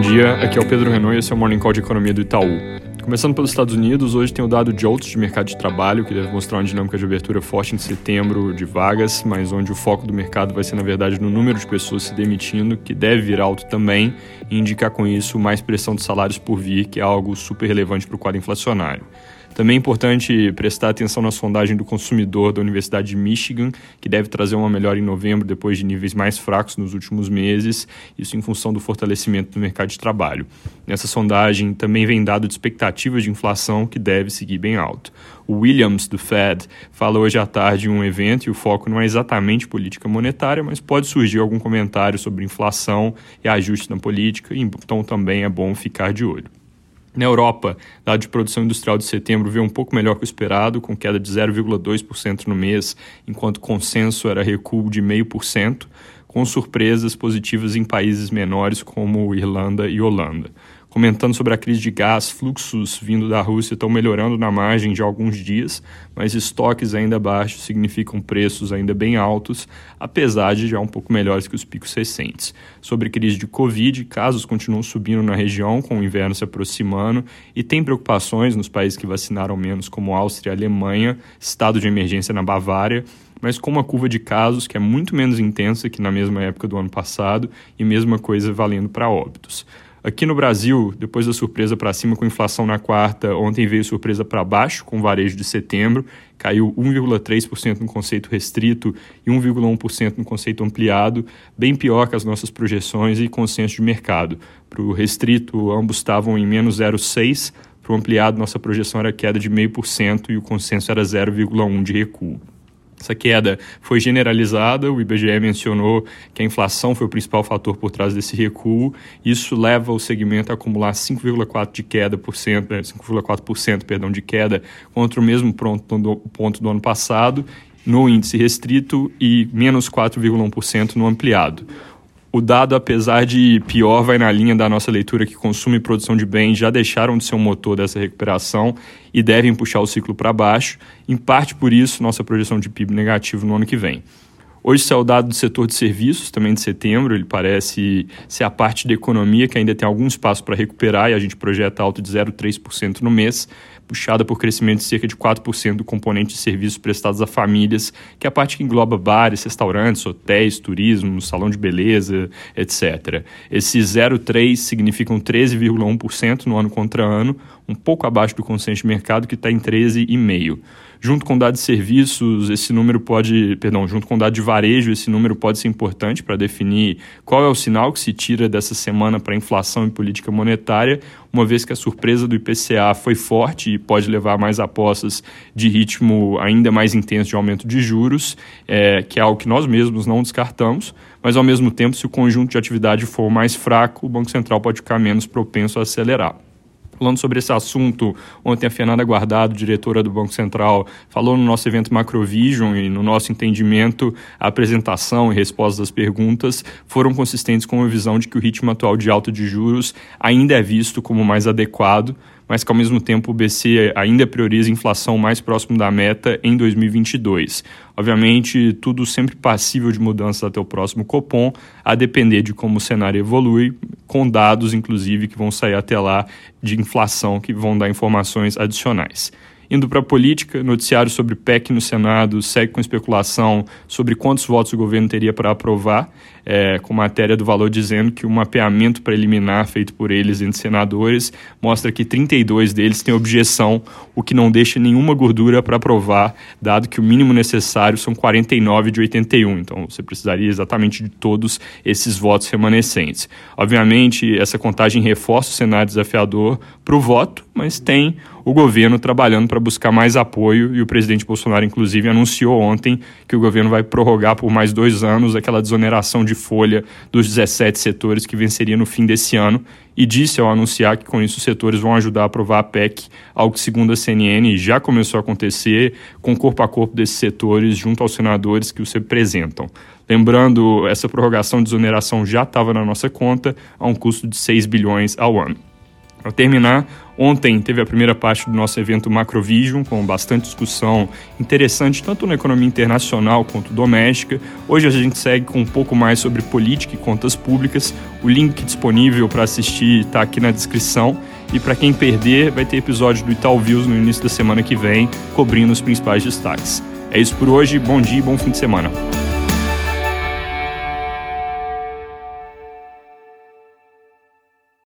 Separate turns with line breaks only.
Bom dia, aqui é o Pedro Renault e esse é o Morning Call de Economia do Itaú. Começando pelos Estados Unidos, hoje tem o dado JOLTS de mercado de trabalho, que deve mostrar uma dinâmica de abertura forte em setembro de vagas, mas onde o foco do mercado vai ser, na verdade, no número de pessoas se demitindo, que deve vir alto também, e indicar com isso mais pressão de salários por vir, que é algo super relevante para o quadro inflacionário. Também é importante prestar atenção na sondagem do consumidor da Universidade de Michigan, que deve trazer uma melhora em novembro depois de níveis mais fracos nos últimos meses, isso em função do fortalecimento do mercado de trabalho. Nessa sondagem também vem dado de expectativas de inflação que deve seguir bem alto. O Williams, do Fed, fala hoje à tarde em um evento e o foco não é exatamente política monetária, mas pode surgir algum comentário sobre inflação e ajuste na política, então também é bom ficar de olho. Na Europa, dado de produção industrial de setembro veio um pouco melhor que o esperado, com queda de 0,2% no mês, enquanto consenso era recuo de 0,5%, com surpresas positivas em países menores como Irlanda e Holanda comentando sobre a crise de gás, fluxos vindo da Rússia estão melhorando na margem de alguns dias, mas estoques ainda baixos significam preços ainda bem altos, apesar de já um pouco melhores que os picos recentes. Sobre crise de Covid, casos continuam subindo na região, com o inverno se aproximando, e tem preocupações nos países que vacinaram menos, como Áustria e Alemanha, estado de emergência na Bavária, mas com uma curva de casos que é muito menos intensa que na mesma época do ano passado e mesma coisa valendo para óbitos. Aqui no Brasil, depois da surpresa para cima com inflação na quarta, ontem veio surpresa para baixo com varejo de setembro, caiu 1,3% no conceito restrito e 1,1% no conceito ampliado, bem pior que as nossas projeções e consenso de mercado. Para o restrito, ambos estavam em menos 0,6%, para o ampliado, nossa projeção era queda de 0,5% e o consenso era 0,1% de recuo. Essa queda foi generalizada, o IBGE mencionou que a inflação foi o principal fator por trás desse recuo. Isso leva o segmento a acumular 5,4% de queda por cento, 5,4% né, perdão, de queda contra o mesmo ponto do ano passado no índice restrito e menos 4,1% no ampliado. O dado, apesar de pior, vai na linha da nossa leitura que consumo e produção de bens já deixaram de ser um motor dessa recuperação e devem puxar o ciclo para baixo, em parte por isso nossa projeção de PIB negativo no ano que vem. Hoje saiu o dado do setor de serviços, também de setembro, ele parece ser a parte da economia que ainda tem algum espaço para recuperar e a gente projeta alto de 0,3% no mês, puxada por crescimento de cerca de 4% do componente de serviços prestados a famílias, que é a parte que engloba bares, restaurantes, hotéis, turismo, salão de beleza, etc. Esse 0,3 significa um 13,1% no ano contra ano, um pouco abaixo do consenso de mercado que está em 13,5%. Junto com dados de serviços, esse número pode, perdão, junto com dados de varejo, esse número pode ser importante para definir qual é o sinal que se tira dessa semana para inflação e política monetária, uma vez que a surpresa do IPCA foi forte e pode levar mais apostas de ritmo ainda mais intenso de aumento de juros, é, que é algo que nós mesmos não descartamos, mas ao mesmo tempo, se o conjunto de atividade for mais fraco, o Banco Central pode ficar menos propenso a acelerar falando sobre esse assunto. Ontem a Fernanda Guardado, diretora do Banco Central, falou no nosso evento Macrovision e no nosso entendimento, a apresentação e respostas às perguntas foram consistentes com a visão de que o ritmo atual de alta de juros ainda é visto como mais adequado mas que ao mesmo tempo o BC ainda prioriza inflação mais próximo da meta em 2022. Obviamente, tudo sempre passível de mudanças até o próximo Copom, a depender de como o cenário evolui, com dados, inclusive, que vão sair até lá de inflação, que vão dar informações adicionais. Indo para a política, noticiário sobre PEC no Senado segue com especulação sobre quantos votos o governo teria para aprovar, é, com matéria do valor dizendo que o mapeamento preliminar feito por eles entre senadores mostra que 32 deles têm objeção, o que não deixa nenhuma gordura para aprovar, dado que o mínimo necessário são 49 de 81. Então você precisaria exatamente de todos esses votos remanescentes. Obviamente, essa contagem reforça o cenário desafiador para o voto, mas tem o governo trabalhando para buscar mais apoio e o presidente Bolsonaro, inclusive, anunciou ontem que o governo vai prorrogar por mais dois anos aquela desoneração de folha dos 17 setores que venceria no fim desse ano e disse ao anunciar que com isso os setores vão ajudar a aprovar a PEC, algo que, segundo a CNN, já começou a acontecer com corpo a corpo desses setores junto aos senadores que os representam. Lembrando, essa prorrogação de desoneração já estava na nossa conta a um custo de 6 bilhões ao ano. Ao terminar, Ontem teve a primeira parte do nosso evento Macrovision, com bastante discussão interessante, tanto na economia internacional quanto doméstica. Hoje a gente segue com um pouco mais sobre política e contas públicas. O link disponível para assistir está aqui na descrição. E para quem perder, vai ter episódio do Itaú Views no início da semana que vem, cobrindo os principais destaques. É isso por hoje, bom dia e bom fim de semana.